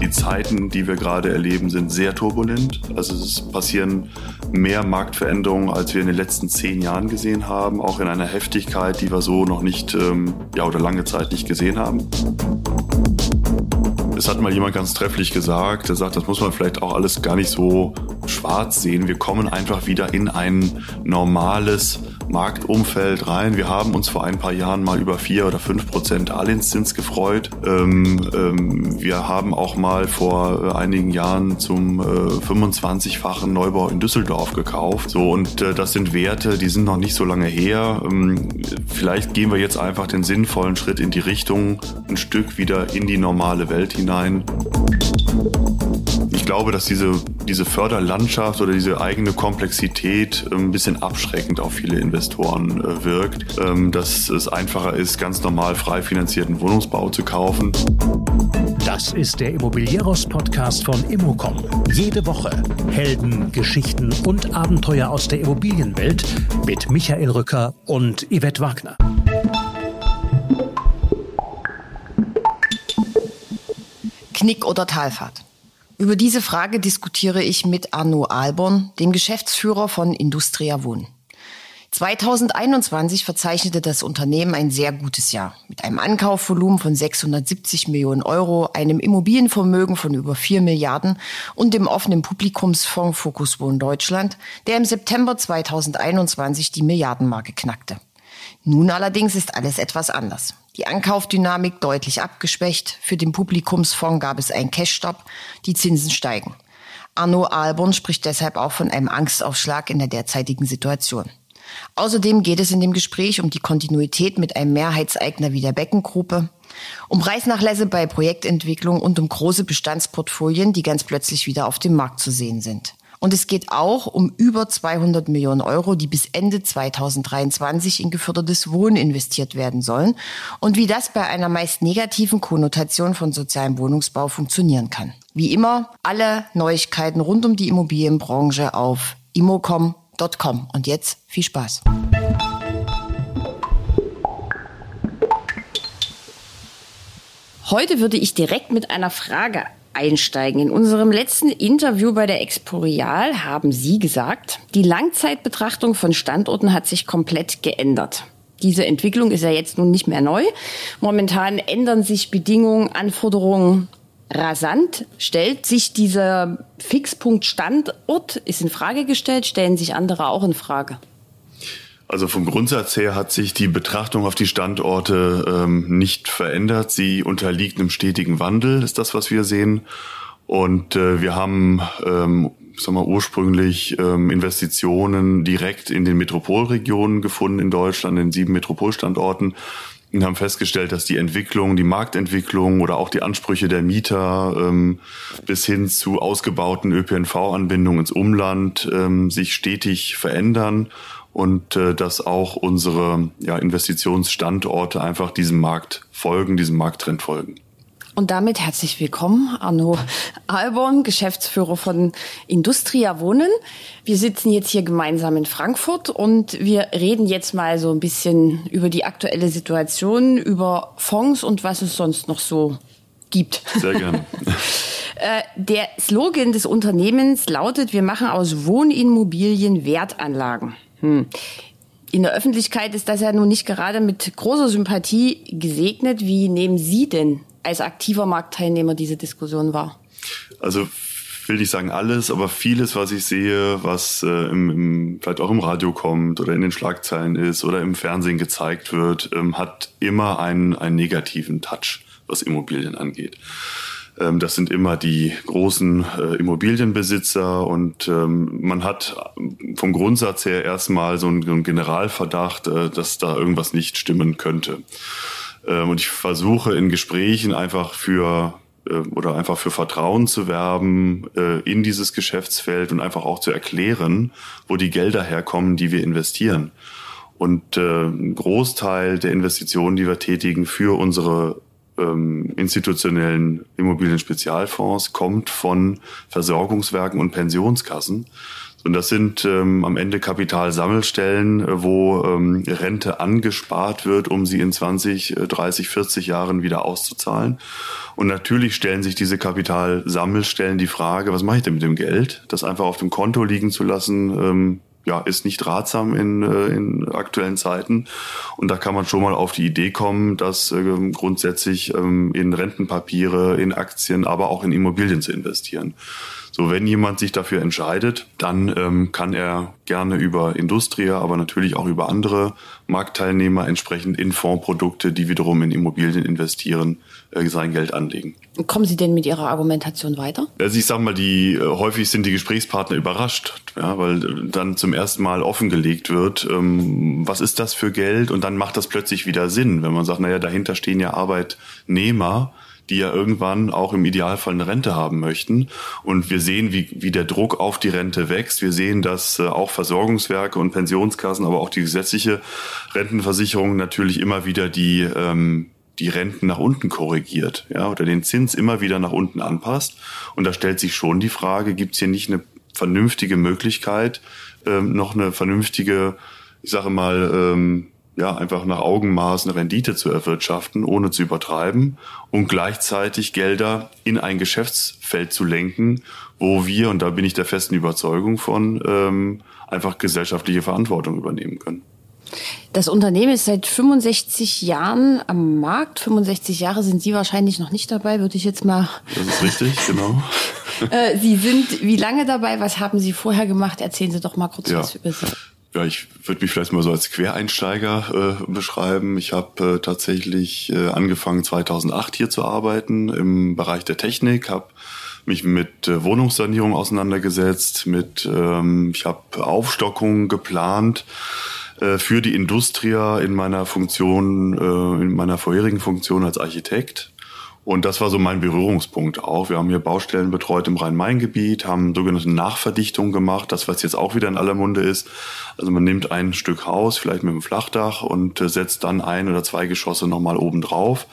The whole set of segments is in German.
Die Zeiten, die wir gerade erleben, sind sehr turbulent. Also es passieren mehr Marktveränderungen, als wir in den letzten zehn Jahren gesehen haben, auch in einer Heftigkeit, die wir so noch nicht, ähm, ja, oder lange Zeit nicht gesehen haben. Es hat mal jemand ganz trefflich gesagt, er sagt, das muss man vielleicht auch alles gar nicht so schwarz sehen. Wir kommen einfach wieder in ein normales Marktumfeld rein. Wir haben uns vor ein paar Jahren mal über vier oder fünf Prozent Darlehenszins gefreut. Ähm, ähm, wir haben auch mal vor äh, einigen Jahren zum äh, 25-fachen Neubau in Düsseldorf gekauft. So und äh, das sind Werte, die sind noch nicht so lange her. Ähm, vielleicht gehen wir jetzt einfach den sinnvollen Schritt in die Richtung, ein Stück wieder in die normale Welt hinein. Ich glaube, dass diese, diese Förderlandschaft oder diese eigene Komplexität ähm, ein bisschen abschreckend auf viele Investoren äh, wirkt. Ähm, dass es einfacher ist, ganz normal frei finanzierten Wohnungsbau zu kaufen. Das ist der Immobilieros-Podcast von Immocom. Jede Woche Helden, Geschichten und Abenteuer aus der Immobilienwelt mit Michael Rücker und Yvette Wagner. Knick oder Talfahrt? Über diese Frage diskutiere ich mit Arno Alborn, dem Geschäftsführer von Industria Wohnen. 2021 verzeichnete das Unternehmen ein sehr gutes Jahr mit einem Ankaufvolumen von 670 Millionen Euro, einem Immobilienvermögen von über 4 Milliarden und dem offenen Publikumsfonds Fokus Wohnen Deutschland, der im September 2021 die Milliardenmarke knackte. Nun allerdings ist alles etwas anders. Die Ankaufdynamik deutlich abgeschwächt. Für den Publikumsfonds gab es einen Cashstop. Die Zinsen steigen. Arno Alborn spricht deshalb auch von einem Angstaufschlag in der derzeitigen Situation. Außerdem geht es in dem Gespräch um die Kontinuität mit einem Mehrheitseigner wie der Beckengruppe, um Preisnachlässe bei Projektentwicklung und um große Bestandsportfolien, die ganz plötzlich wieder auf dem Markt zu sehen sind. Und es geht auch um über 200 Millionen Euro, die bis Ende 2023 in gefördertes Wohnen investiert werden sollen und wie das bei einer meist negativen Konnotation von sozialem Wohnungsbau funktionieren kann. Wie immer, alle Neuigkeiten rund um die Immobilienbranche auf immocom.com. Und jetzt viel Spaß. Heute würde ich direkt mit einer Frage einsteigen. In unserem letzten Interview bei der Exporeal haben Sie gesagt, die Langzeitbetrachtung von Standorten hat sich komplett geändert. Diese Entwicklung ist ja jetzt nun nicht mehr neu. Momentan ändern sich Bedingungen, Anforderungen rasant. Stellt sich dieser Fixpunkt Standort, ist in Frage gestellt, stellen sich andere auch in Frage? Also vom Grundsatz her hat sich die Betrachtung auf die Standorte ähm, nicht verändert. Sie unterliegt einem stetigen Wandel, ist das, was wir sehen. Und äh, wir haben ähm, sagen wir, ursprünglich ähm, Investitionen direkt in den Metropolregionen gefunden in Deutschland, in sieben Metropolstandorten und haben festgestellt, dass die Entwicklung, die Marktentwicklung oder auch die Ansprüche der Mieter ähm, bis hin zu ausgebauten ÖPNV-Anbindungen ins Umland ähm, sich stetig verändern und äh, dass auch unsere ja, Investitionsstandorte einfach diesem Markt folgen, diesem Markttrend folgen. Und damit herzlich willkommen, Arno Alborn, Geschäftsführer von Industria Wohnen. Wir sitzen jetzt hier gemeinsam in Frankfurt und wir reden jetzt mal so ein bisschen über die aktuelle Situation, über Fonds und was es sonst noch so gibt. Sehr gerne. Äh, der Slogan des Unternehmens lautet, wir machen aus Wohnimmobilien Wertanlagen. Hm. In der Öffentlichkeit ist das ja nun nicht gerade mit großer Sympathie gesegnet. Wie nehmen Sie denn als aktiver Marktteilnehmer diese Diskussion wahr? Also will nicht sagen alles, aber vieles, was ich sehe, was äh, im, im, vielleicht auch im Radio kommt oder in den Schlagzeilen ist oder im Fernsehen gezeigt wird, ähm, hat immer einen, einen negativen Touch, was Immobilien angeht. Ähm, das sind immer die großen äh, Immobilienbesitzer und ähm, man hat vom Grundsatz her erstmal so einen, Generalverdacht, äh, dass da irgendwas nicht stimmen könnte. Ähm, und ich versuche in Gesprächen einfach für äh, oder einfach für Vertrauen zu werben in dieses Geschäftsfeld und einfach auch zu erklären, wo die Gelder herkommen, die wir investieren. Und ein Großteil der Investitionen, die wir tätigen für unsere ähm, institutionellen Immobilien-Spezialfonds kommt von Versorgungswerken und Pensionskassen. Und das sind ähm, am Ende Kapitalsammelstellen, äh, wo ähm, Rente angespart wird, um sie in 20, 30, 40 Jahren wieder auszuzahlen. Und natürlich stellen sich diese Kapitalsammelstellen die Frage, was mache ich denn mit dem Geld? Das einfach auf dem Konto liegen zu lassen, ähm, ja, ist nicht ratsam in, äh, in aktuellen Zeiten. Und da kann man schon mal auf die Idee kommen, das äh, grundsätzlich ähm, in Rentenpapiere, in Aktien, aber auch in Immobilien zu investieren. So, wenn jemand sich dafür entscheidet, dann ähm, kann er gerne über Industria, aber natürlich auch über andere Marktteilnehmer entsprechend in Fondsprodukte, die wiederum in Immobilien investieren, äh, sein Geld anlegen. Kommen Sie denn mit Ihrer Argumentation weiter? Also ich sage mal, die äh, häufig sind die Gesprächspartner überrascht, ja, weil äh, dann zum ersten Mal offengelegt wird, ähm, was ist das für Geld? Und dann macht das plötzlich wieder Sinn, wenn man sagt, naja, dahinter stehen ja Arbeitnehmer, die ja irgendwann auch im Idealfall eine Rente haben möchten. Und wir sehen, wie, wie der Druck auf die Rente wächst. Wir sehen, dass äh, auch Versorgungswerke und Pensionskassen, aber auch die gesetzliche Rentenversicherung natürlich immer wieder die, ähm, die Renten nach unten korrigiert, ja, oder den Zins immer wieder nach unten anpasst. Und da stellt sich schon die Frage, gibt es hier nicht eine vernünftige Möglichkeit, ähm, noch eine vernünftige, ich sage mal, ähm, ja, einfach nach Augenmaß eine Rendite zu erwirtschaften, ohne zu übertreiben und gleichzeitig Gelder in ein Geschäftsfeld zu lenken, wo wir, und da bin ich der festen Überzeugung von, ähm, einfach gesellschaftliche Verantwortung übernehmen können. Das Unternehmen ist seit 65 Jahren am Markt. 65 Jahre sind Sie wahrscheinlich noch nicht dabei, würde ich jetzt mal. Das ist richtig, genau. Äh, Sie sind wie lange dabei? Was haben Sie vorher gemacht? Erzählen Sie doch mal kurz ja. was über Sie ja, ich würde mich vielleicht mal so als Quereinsteiger äh, beschreiben. Ich habe äh, tatsächlich äh, angefangen 2008 hier zu arbeiten im Bereich der Technik, habe mich mit äh, Wohnungssanierung auseinandergesetzt, mit ähm, ich habe Aufstockungen geplant äh, für die Industria in meiner Funktion, äh, in meiner vorherigen Funktion als Architekt und das war so mein Berührungspunkt auch. Wir haben hier Baustellen betreut im Rhein-Main-Gebiet, haben sogenannte Nachverdichtung gemacht, das was jetzt auch wieder in aller Munde ist. Also man nimmt ein Stück Haus, vielleicht mit einem Flachdach und äh, setzt dann ein oder zwei Geschosse nochmal oben drauf,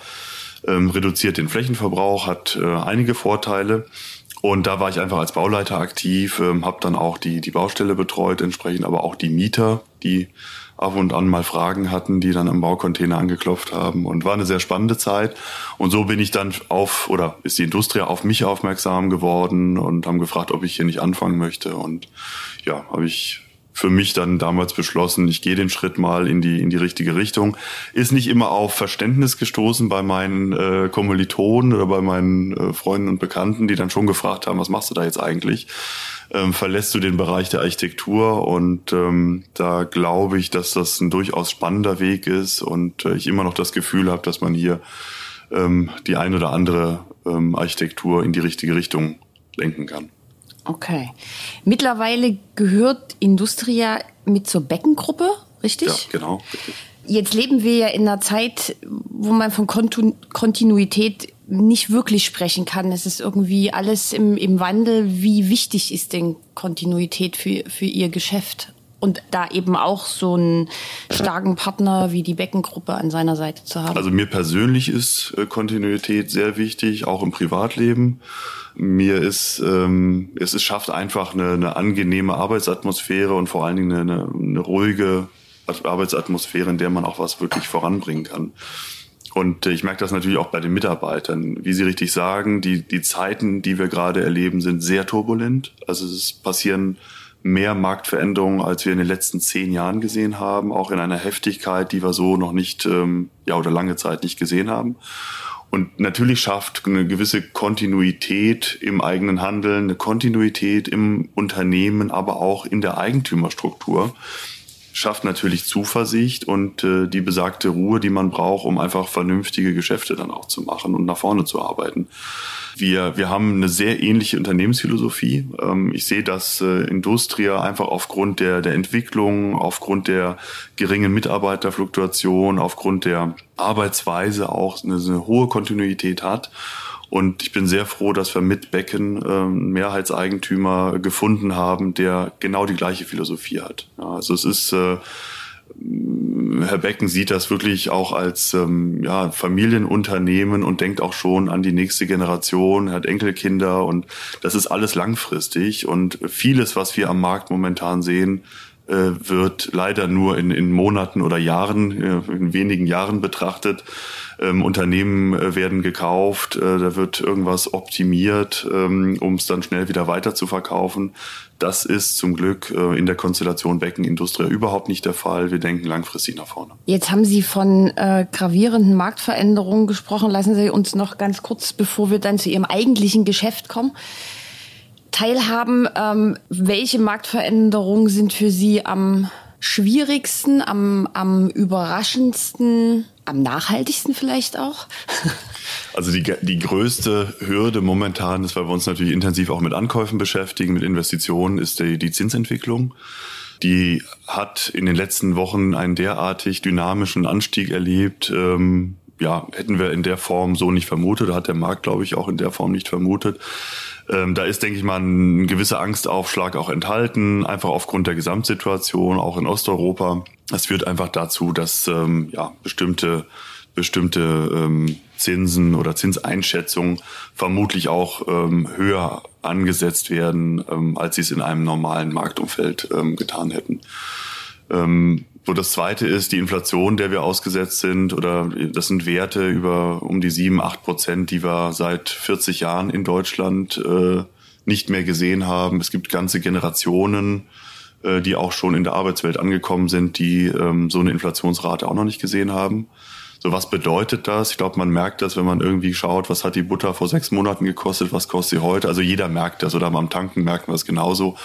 ähm, reduziert den Flächenverbrauch, hat äh, einige Vorteile. Und da war ich einfach als Bauleiter aktiv, ähm, habe dann auch die, die Baustelle betreut, entsprechend aber auch die Mieter, die ab und an mal Fragen hatten, die dann am Baucontainer angeklopft haben. Und war eine sehr spannende Zeit. Und so bin ich dann auf, oder ist die Industrie auf mich aufmerksam geworden und haben gefragt, ob ich hier nicht anfangen möchte. Und ja, habe ich für mich dann damals beschlossen, ich gehe den Schritt mal in die in die richtige Richtung. Ist nicht immer auf Verständnis gestoßen bei meinen äh, Kommilitonen oder bei meinen äh, Freunden und Bekannten, die dann schon gefragt haben, was machst du da jetzt eigentlich? ähm, verlässt du den Bereich der Architektur und ähm, da glaube ich, dass das ein durchaus spannender Weg ist und äh, ich immer noch das Gefühl habe, dass man hier ähm, die ein oder andere ähm, Architektur in die richtige Richtung lenken kann. Okay. Mittlerweile gehört Industria mit zur Beckengruppe, richtig? Ja, genau. Richtig. Jetzt leben wir ja in einer Zeit, wo man von Kontinuität nicht wirklich sprechen kann. Es ist irgendwie alles im, im Wandel. Wie wichtig ist denn Kontinuität für, für Ihr Geschäft? Und da eben auch so einen starken Partner wie die Beckengruppe an seiner Seite zu haben. Also mir persönlich ist äh, Kontinuität sehr wichtig, auch im Privatleben. Mir ist, ähm, es ist, schafft einfach eine, eine angenehme Arbeitsatmosphäre und vor allen Dingen eine, eine ruhige Arbeitsatmosphäre, in der man auch was wirklich voranbringen kann. Und ich merke das natürlich auch bei den Mitarbeitern. Wie Sie richtig sagen, die, die Zeiten, die wir gerade erleben, sind sehr turbulent. Also es passieren mehr Marktveränderungen, als wir in den letzten zehn Jahren gesehen haben, auch in einer Heftigkeit, die wir so noch nicht, ähm, ja, oder lange Zeit nicht gesehen haben. Und natürlich schafft eine gewisse Kontinuität im eigenen Handeln, eine Kontinuität im Unternehmen, aber auch in der Eigentümerstruktur schafft natürlich Zuversicht und äh, die besagte Ruhe, die man braucht, um einfach vernünftige Geschäfte dann auch zu machen und nach vorne zu arbeiten. Wir, wir haben eine sehr ähnliche Unternehmensphilosophie. Ähm, ich sehe, dass äh, Industria einfach aufgrund der, der Entwicklung, aufgrund der geringen Mitarbeiterfluktuation, aufgrund der Arbeitsweise auch eine, eine hohe Kontinuität hat und ich bin sehr froh, dass wir mit Becken äh, einen Mehrheitseigentümer gefunden haben, der genau die gleiche Philosophie hat. Ja, also es ist äh, Herr Becken sieht das wirklich auch als ähm, ja, Familienunternehmen und denkt auch schon an die nächste Generation, er hat Enkelkinder und das ist alles langfristig und vieles, was wir am Markt momentan sehen, wird leider nur in, in Monaten oder Jahren, äh, in wenigen Jahren betrachtet. Ähm, Unternehmen äh, werden gekauft, äh, da wird irgendwas optimiert, ähm, um es dann schnell wieder weiter zu verkaufen. Das ist zum Glück äh, in der Konstellation Becken Industria überhaupt nicht der Fall. Wir denken langfristig nach vorne. Jetzt haben Sie von äh, gravierenden Marktveränderungen gesprochen. Lassen Sie uns noch ganz kurz, bevor wir dann zu Ihrem eigentlichen Geschäft kommen, teilhaben. Ähm, welche Marktveränderungen sind für Sie am schwierigsten, am, am überraschendsten, am nachhaltigsten vielleicht auch? Also die, die größte Hürde momentan ist, weil wir uns natürlich intensiv auch mit Ankäufen beschäftigen, mit Investitionen, ist die, die Zinsentwicklung. Die hat in den letzten Wochen einen derartig dynamischen Anstieg erlebt. Ähm, ja, hätten wir in der Form so nicht vermutet, hat der Markt, glaube ich, auch in der Form nicht vermutet. Ähm, da ist, denke ich mal, ein gewisser Angstaufschlag auch enthalten, einfach aufgrund der Gesamtsituation, auch in Osteuropa. Das führt einfach dazu, dass ähm, ja, bestimmte bestimmte ähm, Zinsen oder Zinseinschätzungen vermutlich auch ähm, höher angesetzt werden, ähm, als sie es in einem normalen Marktumfeld ähm, getan hätten. Ähm, so das zweite ist die Inflation, der wir ausgesetzt sind, oder das sind Werte über um die sieben, acht Prozent, die wir seit 40 Jahren in Deutschland äh, nicht mehr gesehen haben. Es gibt ganze Generationen, äh, die auch schon in der Arbeitswelt angekommen sind, die ähm, so eine Inflationsrate auch noch nicht gesehen haben. So, was bedeutet das? Ich glaube, man merkt das, wenn man irgendwie schaut, was hat die Butter vor sechs Monaten gekostet, was kostet sie heute. Also jeder merkt das oder beim Tanken merkt man es genauso.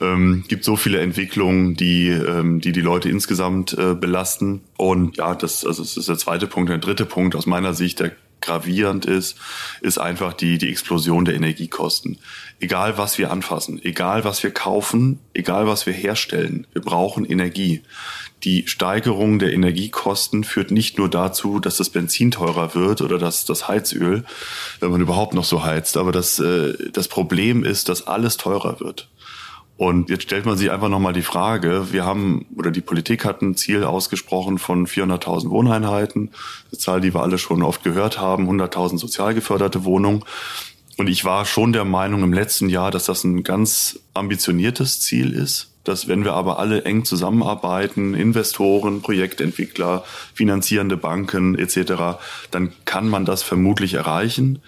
Ähm, gibt so viele Entwicklungen, die ähm, die, die Leute insgesamt äh, belasten. Und ja, das, also das ist der zweite Punkt. Der dritte Punkt aus meiner Sicht, der gravierend ist, ist einfach die, die Explosion der Energiekosten. Egal was wir anfassen, egal was wir kaufen, egal was wir herstellen, wir brauchen Energie die Steigerung der Energiekosten führt nicht nur dazu, dass das Benzin teurer wird oder dass das Heizöl, wenn man überhaupt noch so heizt, aber das, äh, das Problem ist, dass alles teurer wird. Und jetzt stellt man sich einfach nochmal die Frage, wir haben, oder die Politik hat ein Ziel ausgesprochen von 400.000 Wohneinheiten, eine Zahl, die wir alle schon oft gehört haben, 100.000 sozial geförderte Wohnungen. Und ich war schon der Meinung im letzten Jahr, dass das ein ganz ambitioniertes Ziel ist dass wenn wir aber alle eng zusammenarbeiten, Investoren, Projektentwickler, finanzierende Banken etc., dann kann man das vermutlich erreichen.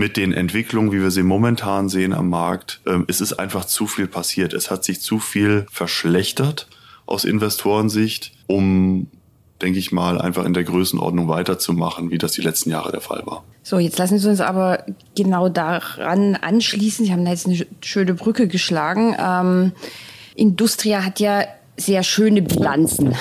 Mit den Entwicklungen, wie wir sie momentan sehen am Markt, ähm, es ist einfach zu viel passiert. Es hat sich zu viel verschlechtert aus Investorensicht, um denke ich mal, einfach in der Größenordnung weiterzumachen, wie das die letzten Jahre der Fall war. So, jetzt lassen Sie uns aber genau daran anschließen. Sie haben da jetzt eine schöne Brücke geschlagen. Ähm, Industria hat ja sehr schöne Bilanzen.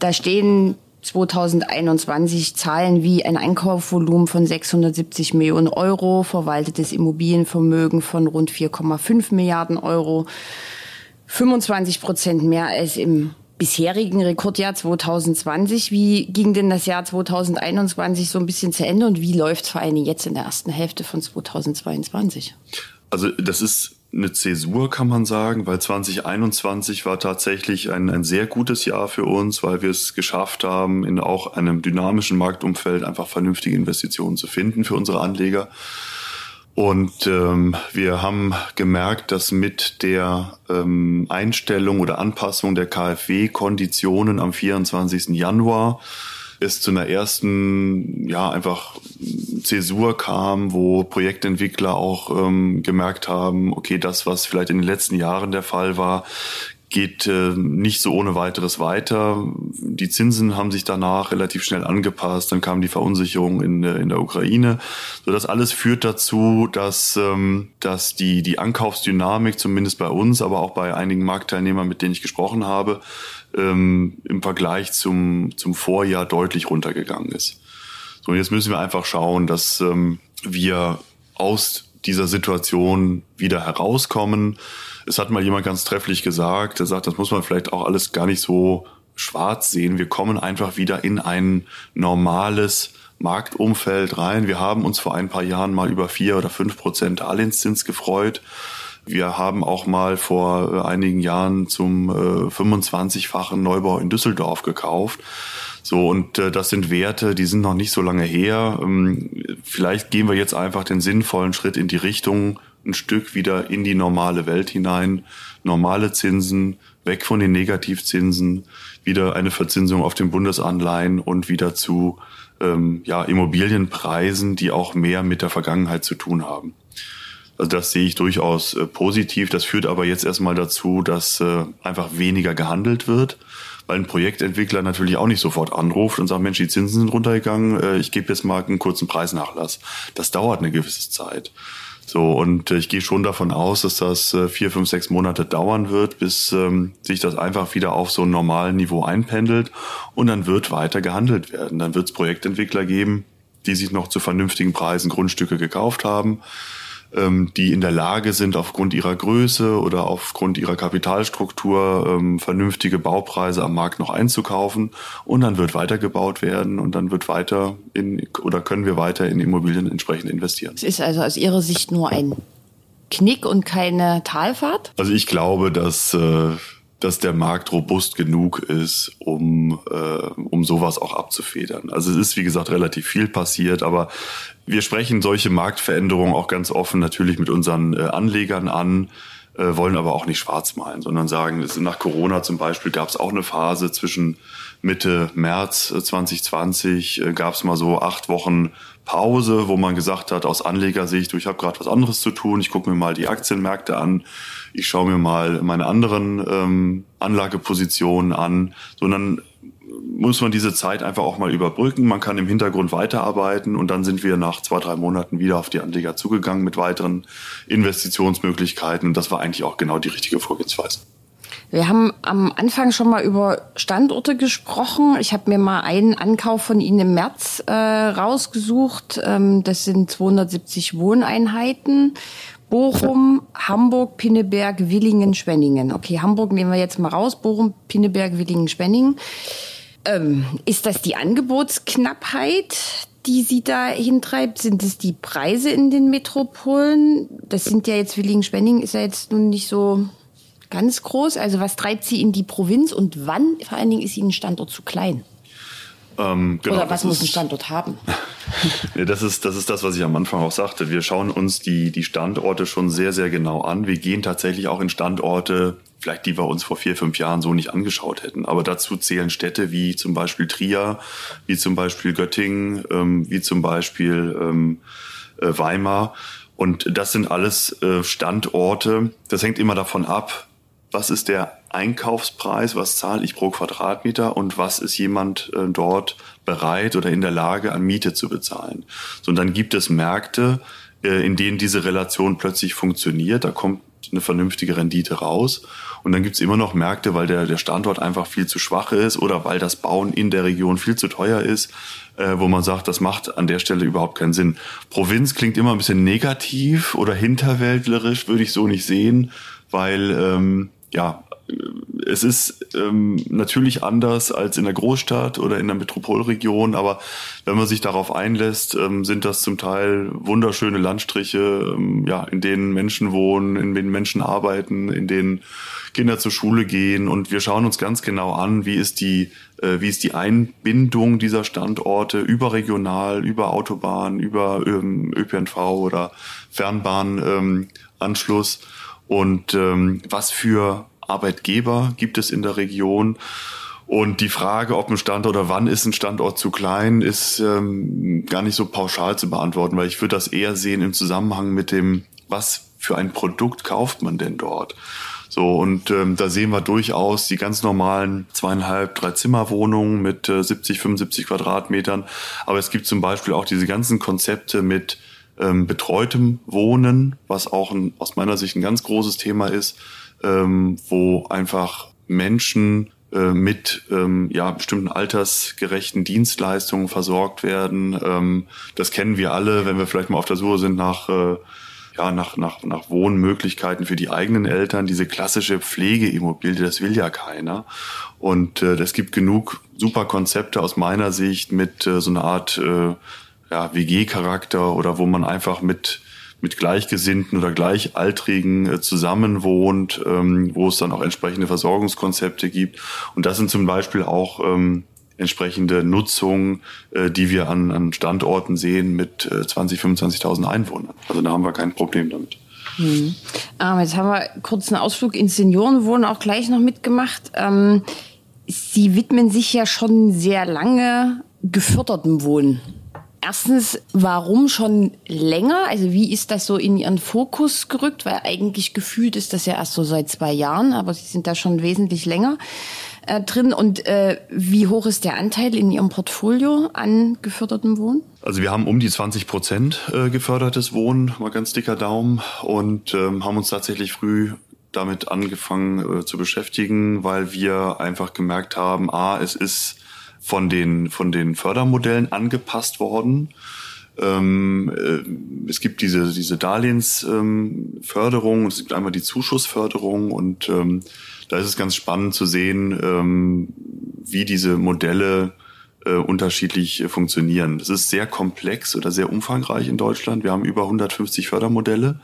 Da stehen 2021 Zahlen wie ein Einkaufsvolumen von 670 Millionen Euro, verwaltetes Immobilienvermögen von rund 4,5 Milliarden Euro, 25 Prozent mehr als im bisherigen Rekordjahr 2020. Wie ging denn das Jahr 2021 so ein bisschen zu Ende und wie läuft es vor allem jetzt in der ersten Hälfte von 2022? Also das ist eine Zäsur, kann man sagen, weil 2021 war tatsächlich ein, ein sehr gutes Jahr für uns, weil wir es geschafft haben, in auch einem dynamischen Marktumfeld einfach vernünftige Investitionen zu finden für unsere Anleger. Und ähm, wir haben gemerkt, dass mit der ähm, Einstellung oder Anpassung der KfW-Konditionen am 24. Januar es zu einer ersten, ja, einfach Zäsur kam, wo Projektentwickler auch ähm, gemerkt haben, okay, das, was vielleicht in den letzten Jahren der Fall war, geht äh, nicht so ohne weiteres weiter. Die Zinsen haben sich danach relativ schnell angepasst. Dann kam die Verunsicherung in, in der Ukraine. So, das alles führt dazu, dass, ähm, dass die, die Ankaufsdynamik, zumindest bei uns, aber auch bei einigen Marktteilnehmern, mit denen ich gesprochen habe, ähm, im Vergleich zum, zum Vorjahr deutlich runtergegangen ist. So, und jetzt müssen wir einfach schauen, dass ähm, wir aus dieser Situation wieder herauskommen. Es hat mal jemand ganz trefflich gesagt, er sagt, das muss man vielleicht auch alles gar nicht so schwarz sehen. Wir kommen einfach wieder in ein normales Marktumfeld rein. Wir haben uns vor ein paar Jahren mal über vier oder fünf Prozent Darlehenszins gefreut. Wir haben auch mal vor äh, einigen Jahren zum äh, 25-fachen Neubau in Düsseldorf gekauft. So, und äh, das sind Werte, die sind noch nicht so lange her. Ähm, vielleicht gehen wir jetzt einfach den sinnvollen Schritt in die Richtung, ein Stück wieder in die normale Welt hinein. Normale Zinsen, weg von den Negativzinsen, wieder eine Verzinsung auf den Bundesanleihen und wieder zu ähm, ja, Immobilienpreisen, die auch mehr mit der Vergangenheit zu tun haben. Also das sehe ich durchaus äh, positiv. Das führt aber jetzt erstmal dazu, dass äh, einfach weniger gehandelt wird, weil ein Projektentwickler natürlich auch nicht sofort anruft und sagt, Mensch, die Zinsen sind runtergegangen, äh, ich gebe jetzt mal einen kurzen Preisnachlass. Das dauert eine gewisse Zeit. So, und äh, ich gehe schon davon aus, dass das äh, vier, fünf, sechs Monate dauern wird, bis ähm, sich das einfach wieder auf so ein normalen Niveau einpendelt und dann wird weiter gehandelt werden. Dann wird es Projektentwickler geben, die sich noch zu vernünftigen Preisen Grundstücke gekauft haben die in der Lage sind, aufgrund ihrer Größe oder aufgrund ihrer Kapitalstruktur ähm, vernünftige Baupreise am Markt noch einzukaufen. Und dann wird weitergebaut werden und dann wird weiter in oder können wir weiter in Immobilien entsprechend investieren. Es ist also aus Ihrer Sicht nur ein Knick und keine Talfahrt? Also ich glaube, dass äh, dass der Markt robust genug ist, um, äh, um sowas auch abzufedern. Also es ist, wie gesagt, relativ viel passiert, aber wir sprechen solche Marktveränderungen auch ganz offen natürlich mit unseren äh, Anlegern an, äh, wollen aber auch nicht schwarz malen, sondern sagen, nach Corona zum Beispiel gab es auch eine Phase zwischen Mitte März 2020, äh, gab es mal so acht Wochen Pause, wo man gesagt hat, aus Anlegersicht, ich habe gerade was anderes zu tun, ich gucke mir mal die Aktienmärkte an, ich schaue mir mal meine anderen ähm, Anlagepositionen an, sondern muss man diese Zeit einfach auch mal überbrücken. Man kann im Hintergrund weiterarbeiten und dann sind wir nach zwei, drei Monaten wieder auf die Anleger zugegangen mit weiteren Investitionsmöglichkeiten. Und das war eigentlich auch genau die richtige Vorgehensweise. Wir haben am Anfang schon mal über Standorte gesprochen. Ich habe mir mal einen Ankauf von Ihnen im März äh, rausgesucht. Ähm, das sind 270 Wohneinheiten. Bochum, Hamburg, Pinneberg, Willingen, Schwenningen. Okay, Hamburg nehmen wir jetzt mal raus. Bochum, Pinneberg, Willingen, Schwenningen. Ähm, ist das die Angebotsknappheit, die Sie da hintreibt? Sind es die Preise in den Metropolen? Das sind ja jetzt Willingen, Schwenningen ist ja jetzt nun nicht so ganz groß. Also was treibt sie in die Provinz und wann vor allen Dingen ist ihnen Standort zu klein? Ähm, genau, Oder was muss ein Standort haben? ja, das, ist, das ist das, was ich am Anfang auch sagte. Wir schauen uns die, die Standorte schon sehr, sehr genau an. Wir gehen tatsächlich auch in Standorte, vielleicht die wir uns vor vier, fünf Jahren so nicht angeschaut hätten. Aber dazu zählen Städte wie zum Beispiel Trier, wie zum Beispiel Göttingen, ähm, wie zum Beispiel ähm, äh, Weimar. Und das sind alles äh, Standorte. Das hängt immer davon ab, was ist der Einkaufspreis, was zahle ich pro Quadratmeter und was ist jemand äh, dort bereit oder in der Lage an Miete zu bezahlen. So, und dann gibt es Märkte, äh, in denen diese Relation plötzlich funktioniert, da kommt eine vernünftige Rendite raus. Und dann gibt es immer noch Märkte, weil der, der Standort einfach viel zu schwach ist oder weil das Bauen in der Region viel zu teuer ist, äh, wo man sagt, das macht an der Stelle überhaupt keinen Sinn. Provinz klingt immer ein bisschen negativ oder hinterwäldlerisch, würde ich so nicht sehen, weil ähm, ja, es ist ähm, natürlich anders als in der Großstadt oder in der Metropolregion, aber wenn man sich darauf einlässt, ähm, sind das zum Teil wunderschöne Landstriche, ähm, ja, in denen Menschen wohnen, in denen Menschen arbeiten, in denen Kinder zur Schule gehen und wir schauen uns ganz genau an, wie ist die, äh, wie ist die Einbindung dieser Standorte überregional, über Autobahn, über ähm, ÖPNV oder Fernbahnanschluss. Und ähm, was für Arbeitgeber gibt es in der Region. Und die Frage, ob ein Standort oder wann ist ein Standort zu klein, ist ähm, gar nicht so pauschal zu beantworten, weil ich würde das eher sehen im Zusammenhang mit dem, was für ein Produkt kauft man denn dort. So, und ähm, da sehen wir durchaus die ganz normalen zweieinhalb, drei Zimmerwohnungen mit äh, 70, 75 Quadratmetern. Aber es gibt zum Beispiel auch diese ganzen Konzepte mit ähm, betreutem Wohnen, was auch ein, aus meiner Sicht ein ganz großes Thema ist, ähm, wo einfach Menschen äh, mit ähm, ja, bestimmten altersgerechten Dienstleistungen versorgt werden. Ähm, das kennen wir alle, wenn wir vielleicht mal auf der Suche sind nach äh, ja, nach, nach, nach Wohnmöglichkeiten für die eigenen Eltern. Diese klassische Pflegeimmobilie, das will ja keiner. Und äh, es gibt genug super Konzepte aus meiner Sicht mit äh, so einer Art äh, ja, WG-Charakter oder wo man einfach mit mit Gleichgesinnten oder Gleichaltrigen äh, zusammenwohnt, ähm, wo es dann auch entsprechende Versorgungskonzepte gibt. Und das sind zum Beispiel auch ähm, entsprechende Nutzung, äh, die wir an, an Standorten sehen mit äh, 20, 25.000 Einwohnern. Also da haben wir kein Problem damit. Hm. Ähm, jetzt haben wir kurz einen Ausflug ins Seniorenwohnen auch gleich noch mitgemacht. Ähm, Sie widmen sich ja schon sehr lange gefördertem Wohnen. Erstens, warum schon länger? Also wie ist das so in Ihren Fokus gerückt? Weil eigentlich gefühlt ist das ja erst so seit zwei Jahren, aber Sie sind da schon wesentlich länger äh, drin. Und äh, wie hoch ist der Anteil in Ihrem Portfolio an gefördertem Wohnen? Also wir haben um die 20 Prozent äh, gefördertes Wohnen, mal ganz dicker Daumen, und ähm, haben uns tatsächlich früh damit angefangen äh, zu beschäftigen, weil wir einfach gemerkt haben, a, es ist von den, von den Fördermodellen angepasst worden. Ähm, äh, es gibt diese, diese Darlehensförderung, ähm, es gibt einmal die Zuschussförderung und ähm, da ist es ganz spannend zu sehen, ähm, wie diese Modelle äh, unterschiedlich äh, funktionieren. Das ist sehr komplex oder sehr umfangreich in Deutschland. Wir haben über 150 Fördermodelle.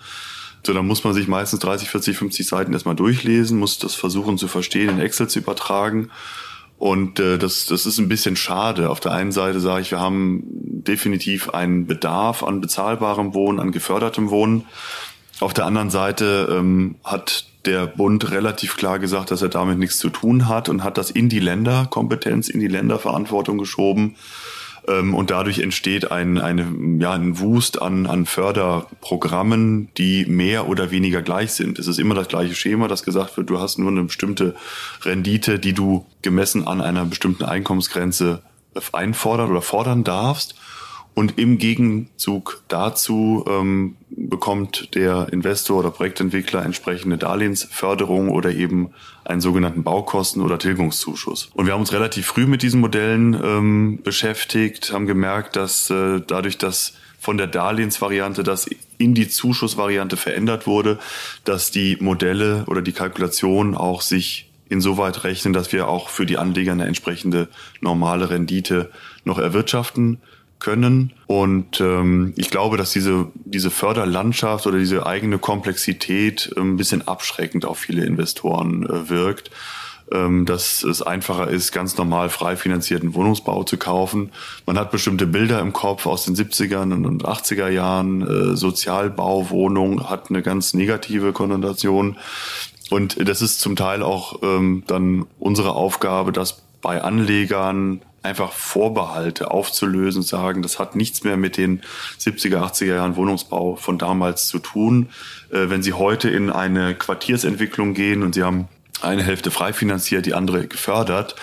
So, da muss man sich meistens 30, 40, 50 Seiten erstmal durchlesen, muss das versuchen zu verstehen, in Excel zu übertragen. Und äh, das, das ist ein bisschen schade. Auf der einen Seite sage ich, wir haben definitiv einen Bedarf an bezahlbarem Wohnen, an gefördertem Wohnen. Auf der anderen Seite ähm, hat der Bund relativ klar gesagt, dass er damit nichts zu tun hat und hat das in die Länderkompetenz, in die Länderverantwortung geschoben. Ähm, und dadurch entsteht ein, eine, ja, ein Wust an, an Förderprogrammen, die mehr oder weniger gleich sind. Es ist immer das gleiche Schema, das gesagt wird, du hast nur eine bestimmte Rendite, die du gemessen an einer bestimmten Einkommensgrenze einfordern oder fordern darfst. Und im Gegenzug dazu ähm, bekommt der Investor oder Projektentwickler entsprechende Darlehensförderung oder eben einen sogenannten Baukosten- oder Tilgungszuschuss. Und wir haben uns relativ früh mit diesen Modellen ähm, beschäftigt, haben gemerkt, dass äh, dadurch, dass von der Darlehensvariante das in die Zuschussvariante verändert wurde, dass die Modelle oder die Kalkulation auch sich insoweit rechnen, dass wir auch für die Anleger eine entsprechende normale Rendite noch erwirtschaften können. Und ähm, ich glaube, dass diese, diese Förderlandschaft oder diese eigene Komplexität äh, ein bisschen abschreckend auf viele Investoren äh, wirkt ähm, dass es einfacher ist, ganz normal frei finanzierten Wohnungsbau zu kaufen. Man hat bestimmte Bilder im Kopf aus den 70er und 80er Jahren. Äh, Sozialbauwohnung hat eine ganz negative Konnotation. Und das ist zum Teil auch ähm, dann unsere Aufgabe, das bei Anlegern einfach Vorbehalte aufzulösen sagen, das hat nichts mehr mit den 70er, 80er Jahren Wohnungsbau von damals zu tun. Äh, wenn Sie heute in eine Quartiersentwicklung gehen und Sie haben eine Hälfte frei finanziert, die andere gefördert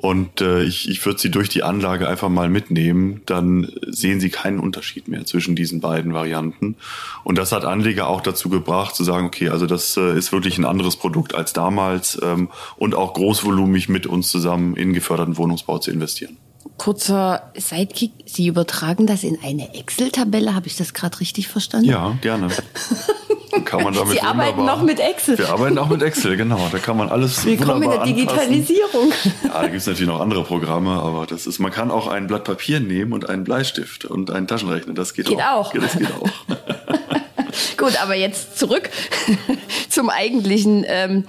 und äh, ich, ich würde sie durch die Anlage einfach mal mitnehmen, dann sehen sie keinen Unterschied mehr zwischen diesen beiden Varianten. Und das hat Anleger auch dazu gebracht, zu sagen, okay, also das äh, ist wirklich ein anderes Produkt als damals ähm, und auch großvolumig mit uns zusammen in geförderten Wohnungsbau zu investieren. Kurzer Sidekick, Sie übertragen das in eine Excel-Tabelle, habe ich das gerade richtig verstanden? Ja, gerne. kann man damit Sie arbeiten noch mit Excel. Wir arbeiten auch mit Excel, genau. Da kann man alles Willkommen in der Digitalisierung. Ja, da gibt es natürlich noch andere Programme, aber das ist, man kann auch ein Blatt Papier nehmen und einen Bleistift und einen Taschenrechner. Das geht, geht auch. auch. Das geht auch. Gut, aber jetzt zurück zum eigentlichen ähm,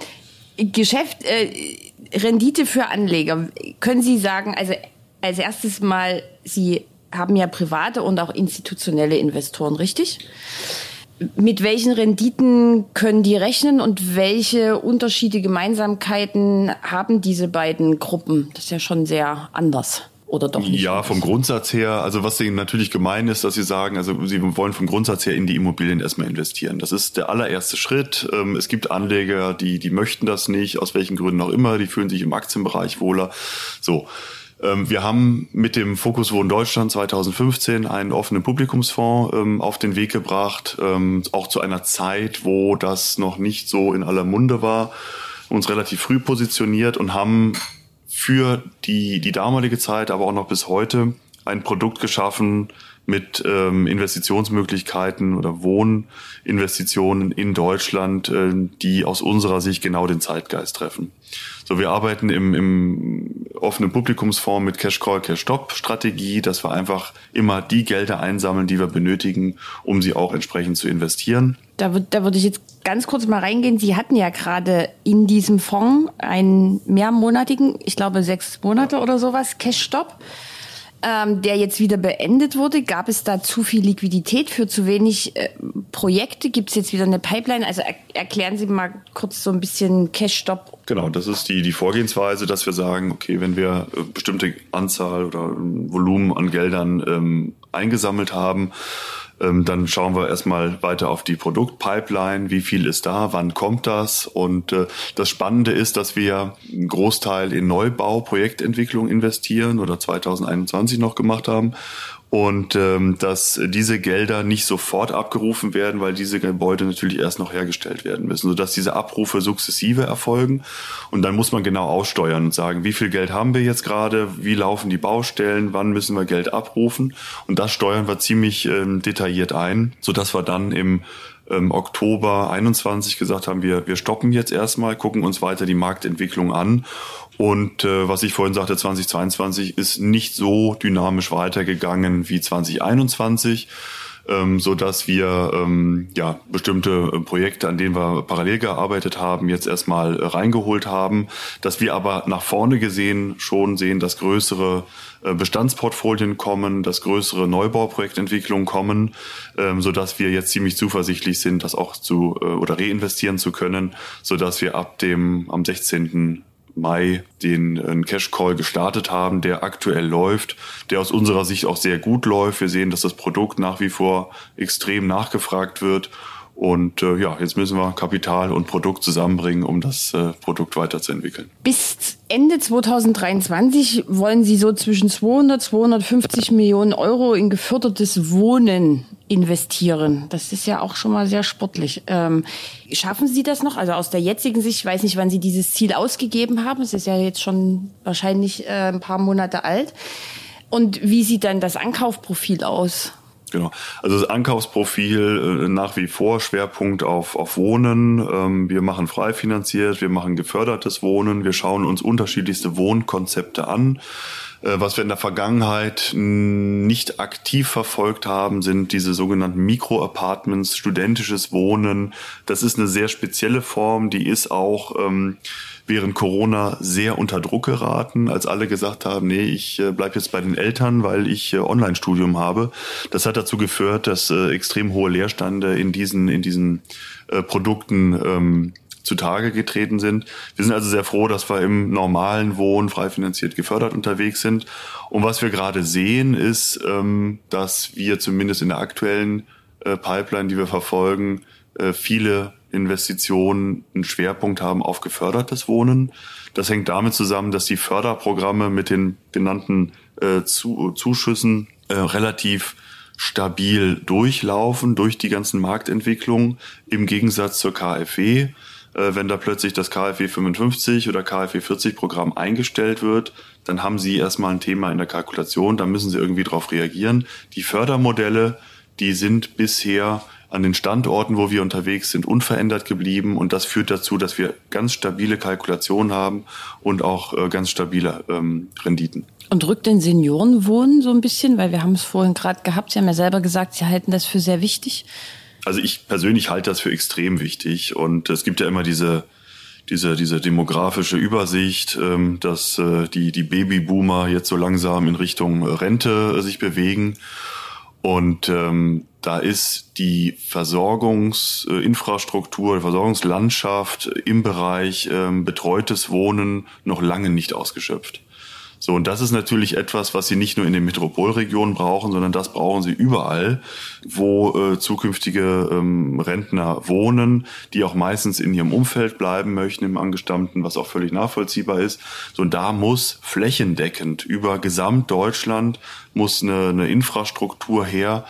Geschäft. Äh, Rendite für Anleger. Können Sie sagen, also als erstes mal, Sie haben ja private und auch institutionelle Investoren, richtig? Mit welchen Renditen können die rechnen und welche Unterschiede, Gemeinsamkeiten haben diese beiden Gruppen? Das ist ja schon sehr anders. Oder doch nicht? Ja, vom Grundsatz her, also was ihnen natürlich gemein ist, dass sie sagen, also sie wollen vom Grundsatz her in die Immobilien erstmal investieren. Das ist der allererste Schritt. Ähm, es gibt Anleger, die, die möchten das nicht, aus welchen Gründen auch immer, die fühlen sich im Aktienbereich wohler. So. Ähm, wir haben mit dem Fokus Wohnen Deutschland 2015 einen offenen Publikumsfonds ähm, auf den Weg gebracht, ähm, auch zu einer Zeit, wo das noch nicht so in aller Munde war, uns relativ früh positioniert und haben für die, die damalige Zeit, aber auch noch bis heute ein Produkt geschaffen mit ähm, Investitionsmöglichkeiten oder Wohninvestitionen in Deutschland, äh, die aus unserer Sicht genau den Zeitgeist treffen. So, wir arbeiten im, im offenen Publikumsfonds mit Cash Call, Cash Stop Strategie, dass wir einfach immer die Gelder einsammeln, die wir benötigen, um sie auch entsprechend zu investieren. Da, würd, da würde ich jetzt ganz kurz mal reingehen. Sie hatten ja gerade in diesem Fonds einen mehrmonatigen, ich glaube sechs Monate oder sowas, Cash Stop ähm, der jetzt wieder beendet wurde? Gab es da zu viel Liquidität für zu wenig äh, Projekte? Gibt es jetzt wieder eine Pipeline? Also er erklären Sie mal kurz so ein bisschen Cash-Stop. Genau, das ist die, die Vorgehensweise, dass wir sagen, okay, wenn wir äh, bestimmte Anzahl oder Volumen an Geldern ähm, eingesammelt haben, ähm, dann schauen wir erstmal weiter auf die Produktpipeline. Wie viel ist da? Wann kommt das? Und äh, das Spannende ist, dass wir einen Großteil in Neubau, Projektentwicklung investieren oder 2021 noch gemacht haben und ähm, dass diese Gelder nicht sofort abgerufen werden, weil diese Gebäude natürlich erst noch hergestellt werden müssen, sodass diese Abrufe sukzessive erfolgen. Und dann muss man genau aussteuern und sagen, wie viel Geld haben wir jetzt gerade, wie laufen die Baustellen, wann müssen wir Geld abrufen? Und das steuern wir ziemlich ähm, detailliert ein, sodass wir dann im ähm, Oktober 21 gesagt haben, wir, wir stoppen jetzt erstmal, gucken uns weiter die Marktentwicklung an und äh, was ich vorhin sagte, 2022 ist nicht so dynamisch weitergegangen wie 2021 ähm, so dass wir ähm, ja bestimmte äh, Projekte, an denen wir parallel gearbeitet haben, jetzt erstmal äh, reingeholt haben, dass wir aber nach vorne gesehen schon sehen, dass größere äh, Bestandsportfolien kommen, dass größere Neubauprojektentwicklungen kommen, ähm, so dass wir jetzt ziemlich zuversichtlich sind, das auch zu äh, oder reinvestieren zu können, so dass wir ab dem am 16. Mai den äh, Cash Call gestartet haben, der aktuell läuft, der aus unserer Sicht auch sehr gut läuft. Wir sehen, dass das Produkt nach wie vor extrem nachgefragt wird und äh, ja, jetzt müssen wir Kapital und Produkt zusammenbringen, um das äh, Produkt weiterzuentwickeln. Bis Ende 2023 wollen Sie so zwischen 200 250 Millionen Euro in gefördertes Wohnen investieren. Das ist ja auch schon mal sehr sportlich. Ähm, schaffen Sie das noch? Also aus der jetzigen Sicht, ich weiß nicht, wann Sie dieses Ziel ausgegeben haben. Es ist ja jetzt schon wahrscheinlich äh, ein paar Monate alt. Und wie sieht dann das Ankaufprofil aus? Genau. Also das Ankaufsprofil äh, nach wie vor Schwerpunkt auf, auf Wohnen. Ähm, wir machen frei finanziert, wir machen gefördertes Wohnen, wir schauen uns unterschiedlichste Wohnkonzepte an. Äh, was wir in der Vergangenheit nicht aktiv verfolgt haben, sind diese sogenannten Mikro-Apartments, studentisches Wohnen. Das ist eine sehr spezielle Form, die ist auch ähm, während Corona sehr unter Druck geraten, als alle gesagt haben, nee, ich äh, bleib jetzt bei den Eltern, weil ich äh, Online-Studium habe. Das hat dazu geführt, dass äh, extrem hohe Leerstände in diesen, in diesen äh, Produkten ähm, zutage getreten sind. Wir sind also sehr froh, dass wir im normalen Wohnen frei finanziert gefördert unterwegs sind. Und was wir gerade sehen, ist, ähm, dass wir zumindest in der aktuellen äh, Pipeline, die wir verfolgen, äh, viele Investitionen einen Schwerpunkt haben auf gefördertes Wohnen. Das hängt damit zusammen, dass die Förderprogramme mit den genannten äh, Zuschüssen äh, relativ stabil durchlaufen durch die ganzen Marktentwicklungen im Gegensatz zur KfW. Äh, wenn da plötzlich das KfW 55 oder KfW 40 Programm eingestellt wird, dann haben Sie erstmal ein Thema in der Kalkulation, da müssen Sie irgendwie darauf reagieren. Die Fördermodelle, die sind bisher an den Standorten, wo wir unterwegs sind, unverändert geblieben. Und das führt dazu, dass wir ganz stabile Kalkulationen haben und auch äh, ganz stabile ähm, Renditen. Und rückt den Seniorenwohnen so ein bisschen, weil wir haben es vorhin gerade gehabt, Sie haben ja selber gesagt, Sie halten das für sehr wichtig. Also ich persönlich halte das für extrem wichtig. Und es gibt ja immer diese diese, diese demografische Übersicht, ähm, dass äh, die, die Babyboomer jetzt so langsam in Richtung Rente äh, sich bewegen. Und ähm, da ist die Versorgungsinfrastruktur, die Versorgungslandschaft im Bereich ähm, betreutes Wohnen noch lange nicht ausgeschöpft. So, und das ist natürlich etwas, was Sie nicht nur in den Metropolregionen brauchen, sondern das brauchen Sie überall, wo äh, zukünftige ähm, Rentner wohnen, die auch meistens in ihrem Umfeld bleiben möchten, im Angestammten, was auch völlig nachvollziehbar ist. So, und da muss flächendeckend über Gesamtdeutschland muss eine, eine Infrastruktur her,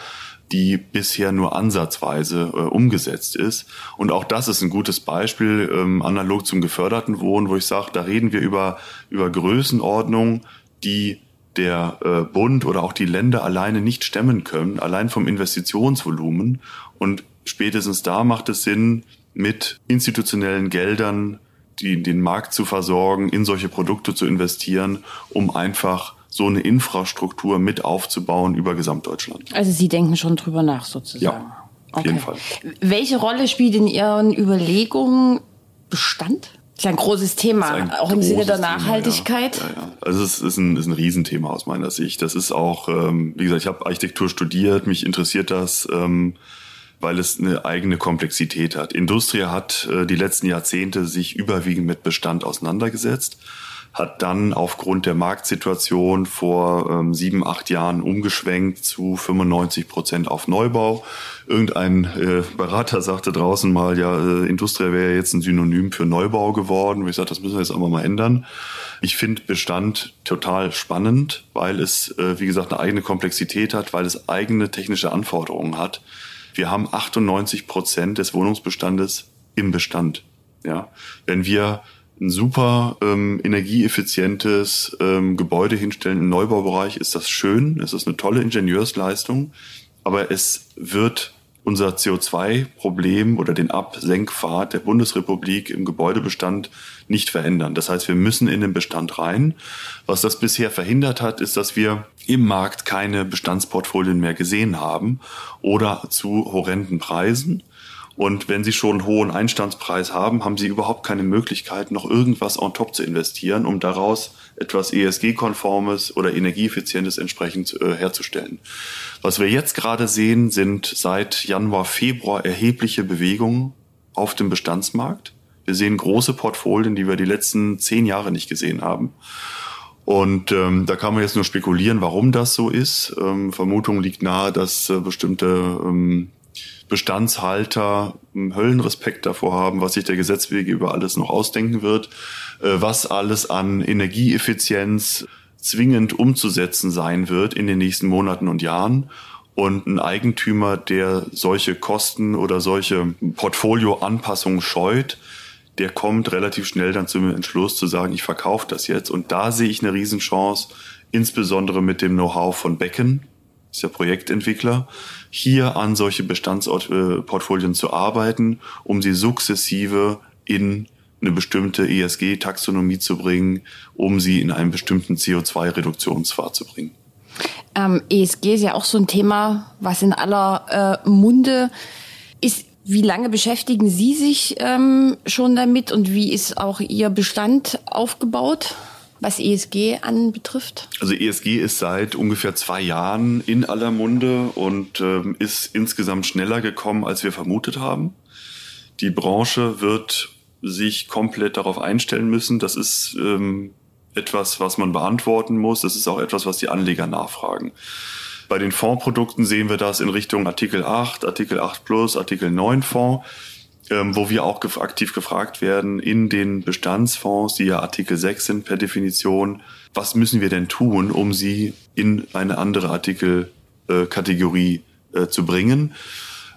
die bisher nur ansatzweise äh, umgesetzt ist. Und auch das ist ein gutes Beispiel, ähm, analog zum geförderten Wohnen, wo ich sage, da reden wir über, über Größenordnungen, die der äh, Bund oder auch die Länder alleine nicht stemmen können, allein vom Investitionsvolumen. Und spätestens da macht es Sinn, mit institutionellen Geldern die, den Markt zu versorgen, in solche Produkte zu investieren, um einfach so eine Infrastruktur mit aufzubauen über Gesamtdeutschland. Also Sie denken schon drüber nach sozusagen. Ja, auf okay. jeden Fall. Welche Rolle spielt in Ihren Überlegungen Bestand? Das ist ein großes Thema, ein auch im Sinne der Nachhaltigkeit. Thema, ja. Ja, ja. Also es ist ein, ist ein Riesenthema aus meiner Sicht. Das ist auch, ähm, wie gesagt, ich habe Architektur studiert, mich interessiert das. Ähm, weil es eine eigene Komplexität hat. Industrie hat äh, die letzten Jahrzehnte sich überwiegend mit Bestand auseinandergesetzt, hat dann aufgrund der Marktsituation vor ähm, sieben, acht Jahren umgeschwenkt zu 95 Prozent auf Neubau. Irgendein äh, Berater sagte draußen mal, ja, äh, Industrie wäre jetzt ein Synonym für Neubau geworden. Ich sage, das müssen wir jetzt aber mal ändern. Ich finde Bestand total spannend, weil es, äh, wie gesagt, eine eigene Komplexität hat, weil es eigene technische Anforderungen hat wir haben 98 Prozent des Wohnungsbestandes im Bestand. Ja, wenn wir ein super ähm, energieeffizientes ähm, Gebäude hinstellen im Neubaubereich, ist das schön, es ist eine tolle Ingenieursleistung, aber es wird unser CO2-Problem oder den Absenkpfad der Bundesrepublik im Gebäudebestand nicht verändern. Das heißt, wir müssen in den Bestand rein. Was das bisher verhindert hat, ist, dass wir im Markt keine Bestandsportfolien mehr gesehen haben oder zu horrenden Preisen. Und wenn Sie schon einen hohen Einstandspreis haben, haben Sie überhaupt keine Möglichkeit, noch irgendwas on top zu investieren, um daraus etwas ESG-konformes oder energieeffizientes entsprechend äh, herzustellen. Was wir jetzt gerade sehen, sind seit Januar, Februar erhebliche Bewegungen auf dem Bestandsmarkt. Wir sehen große Portfolien, die wir die letzten zehn Jahre nicht gesehen haben. Und ähm, da kann man jetzt nur spekulieren, warum das so ist. Ähm, Vermutung liegt nahe, dass äh, bestimmte ähm, Bestandshalter Höllenrespekt davor haben, was sich der Gesetzwege über alles noch ausdenken wird, äh, was alles an Energieeffizienz zwingend umzusetzen sein wird in den nächsten Monaten und Jahren. Und ein Eigentümer, der solche Kosten oder solche Portfolioanpassungen scheut, der kommt relativ schnell dann zum Entschluss zu sagen, ich verkaufe das jetzt. Und da sehe ich eine Riesenchance, insbesondere mit dem Know-how von Becken, ist ja Projektentwickler, hier an solche Bestandsportfolien zu arbeiten, um sie sukzessive in eine bestimmte ESG-Taxonomie zu bringen, um sie in einen bestimmten CO2-Reduktionspfad zu bringen. Ähm, ESG ist ja auch so ein Thema, was in aller äh, Munde ist. Wie lange beschäftigen Sie sich ähm, schon damit und wie ist auch Ihr Bestand aufgebaut? Was ESG anbetrifft? Also ESG ist seit ungefähr zwei Jahren in aller Munde und ähm, ist insgesamt schneller gekommen, als wir vermutet haben. Die Branche wird sich komplett darauf einstellen müssen. Das ist ähm, etwas, was man beantworten muss. Das ist auch etwas, was die Anleger nachfragen. Bei den Fondsprodukten sehen wir das in Richtung Artikel 8, Artikel 8 Plus, Artikel 9 Fonds ähm, wo wir auch gef aktiv gefragt werden in den Bestandsfonds, die ja Artikel 6 sind per Definition, was müssen wir denn tun, um sie in eine andere Artikelkategorie äh, äh, zu bringen?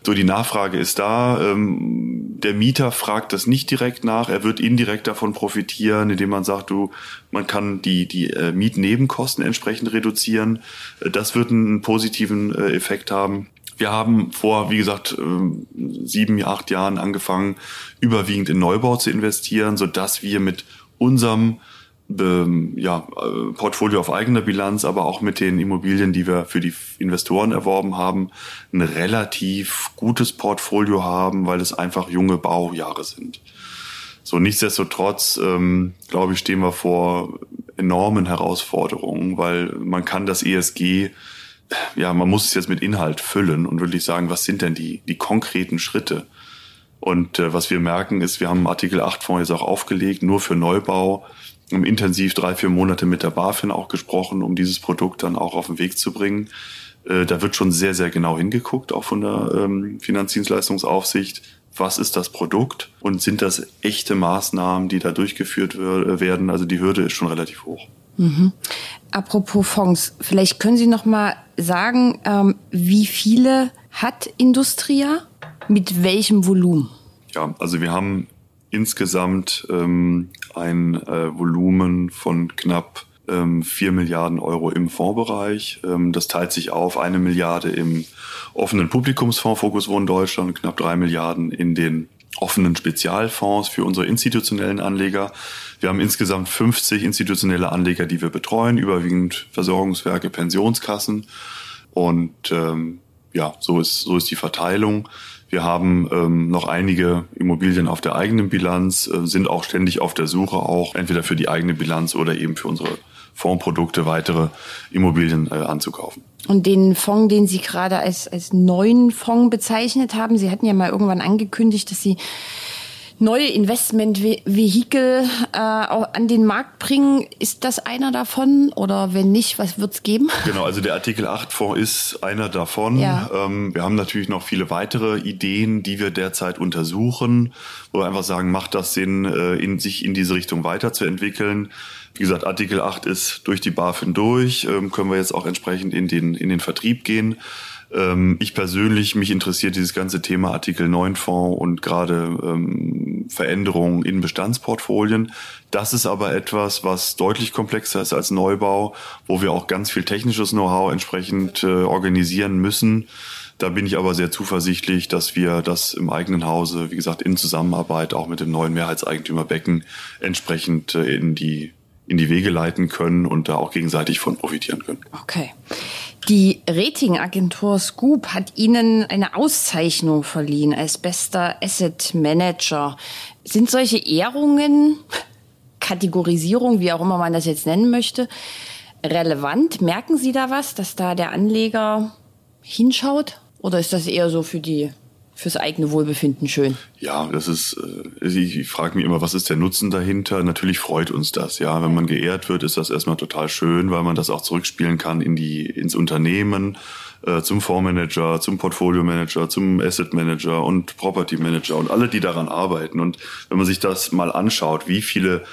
So, die Nachfrage ist da. Ähm, der Mieter fragt das nicht direkt nach. Er wird indirekt davon profitieren, indem man sagt, du, man kann die, die äh, Mietnebenkosten entsprechend reduzieren. Äh, das wird einen positiven äh, Effekt haben. Wir haben vor, wie gesagt, ähm, sieben, acht Jahren angefangen, überwiegend in Neubau zu investieren, so dass wir mit unserem ähm, ja, äh, Portfolio auf eigener Bilanz, aber auch mit den Immobilien, die wir für die Investoren erworben haben, ein relativ gutes Portfolio haben, weil es einfach junge Baujahre sind. So nichtsdestotrotz, ähm, glaube ich, stehen wir vor enormen Herausforderungen, weil man kann das ESG ja, man muss es jetzt mit Inhalt füllen und wirklich sagen, was sind denn die, die konkreten Schritte? Und äh, was wir merken ist, wir haben Artikel 8 Fonds jetzt auch aufgelegt, nur für Neubau, haben intensiv drei, vier Monate mit der BaFin auch gesprochen, um dieses Produkt dann auch auf den Weg zu bringen. Äh, da wird schon sehr, sehr genau hingeguckt, auch von der ähm, Finanzdienstleistungsaufsicht. Was ist das Produkt und sind das echte Maßnahmen, die da durchgeführt werden? Also die Hürde ist schon relativ hoch. Mhm. Apropos Fonds, vielleicht können Sie noch mal sagen, ähm, wie viele hat Industria? Mit welchem Volumen? Ja, also wir haben insgesamt ähm, ein äh, Volumen von knapp ähm, 4 Milliarden Euro im Fondsbereich. Ähm, das teilt sich auf, eine Milliarde im offenen Publikumsfonds Fokus Wohnen Deutschland, knapp drei Milliarden in den offenen Spezialfonds für unsere institutionellen Anleger. Wir haben insgesamt 50 institutionelle Anleger, die wir betreuen, überwiegend Versorgungswerke, Pensionskassen. Und ähm, ja, so ist, so ist die Verteilung. Wir haben ähm, noch einige Immobilien auf der eigenen Bilanz, äh, sind auch ständig auf der Suche, auch entweder für die eigene Bilanz oder eben für unsere Fondsprodukte weitere Immobilien äh, anzukaufen. Und den Fonds, den Sie gerade als, als neuen Fonds bezeichnet haben, Sie hatten ja mal irgendwann angekündigt, dass Sie neue Investmentvehikel äh, an den Markt bringen. Ist das einer davon oder wenn nicht, was wird es geben? Genau, also der Artikel 8 Fonds ist einer davon. Ja. Ähm, wir haben natürlich noch viele weitere Ideen, die wir derzeit untersuchen, wo wir einfach sagen, macht das Sinn, äh, in, sich in diese Richtung weiterzuentwickeln. Wie gesagt, Artikel 8 ist durch die BaFin durch, ähm, können wir jetzt auch entsprechend in den, in den Vertrieb gehen. Ähm, ich persönlich, mich interessiert dieses ganze Thema Artikel 9 Fonds und gerade ähm, Veränderungen in Bestandsportfolien. Das ist aber etwas, was deutlich komplexer ist als Neubau, wo wir auch ganz viel technisches Know-how entsprechend äh, organisieren müssen. Da bin ich aber sehr zuversichtlich, dass wir das im eigenen Hause, wie gesagt, in Zusammenarbeit auch mit dem neuen Mehrheitseigentümer Becken entsprechend äh, in die in die Wege leiten können und da auch gegenseitig von profitieren können. Okay. Die Ratingagentur Scoop hat Ihnen eine Auszeichnung verliehen als bester Asset Manager. Sind solche Ehrungen, Kategorisierung, wie auch immer man das jetzt nennen möchte, relevant? Merken Sie da was, dass da der Anleger hinschaut? Oder ist das eher so für die fürs eigene Wohlbefinden schön. Ja, das ist, äh, ich, ich frage mich immer, was ist der Nutzen dahinter? Natürlich freut uns das, ja. Wenn man geehrt wird, ist das erstmal total schön, weil man das auch zurückspielen kann in die, ins Unternehmen, äh, zum Fondsmanager, zum Portfolio-Manager, zum Asset Manager und Property Manager und alle, die daran arbeiten. Und wenn man sich das mal anschaut, wie viele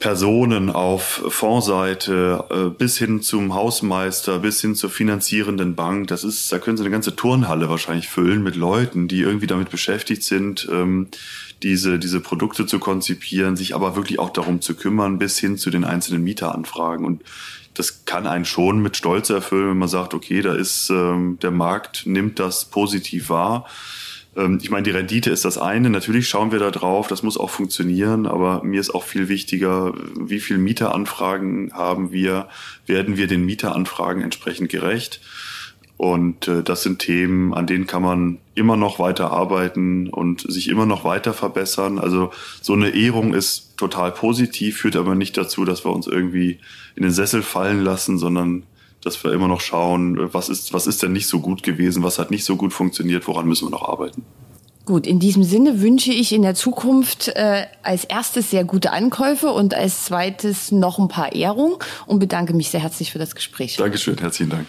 Personen auf Fondsseite äh, bis hin zum Hausmeister, bis hin zur finanzierenden Bank. Das ist, da können Sie eine ganze Turnhalle wahrscheinlich füllen mit Leuten, die irgendwie damit beschäftigt sind, ähm, diese, diese Produkte zu konzipieren, sich aber wirklich auch darum zu kümmern, bis hin zu den einzelnen Mieteranfragen. Und das kann einen schon mit Stolz erfüllen, wenn man sagt, okay, da ist ähm, der Markt nimmt das positiv wahr. Ähm, ich meine, die Rendite ist das eine. Natürlich schauen wir da drauf. Das muss auch funktionieren. Aber mir ist auch viel wichtiger, wie viel Mieteranfragen haben wir? Werden wir den Mieteranfragen entsprechend gerecht? Und äh, das sind Themen, an denen kann man immer noch weiter arbeiten und sich immer noch weiter verbessern. Also so eine Ehrung ist total positiv, führt aber nicht dazu, dass wir uns irgendwie in den Sessel fallen lassen, sondern dass wir immer noch schauen, was ist, was ist denn nicht so gut gewesen, was hat nicht so gut funktioniert, woran müssen wir noch arbeiten. Gut, in diesem Sinne wünsche ich in der Zukunft äh, als erstes sehr gute Ankäufe und als zweites noch ein paar Ehrungen und bedanke mich sehr herzlich für das Gespräch. Dankeschön, herzlichen Dank.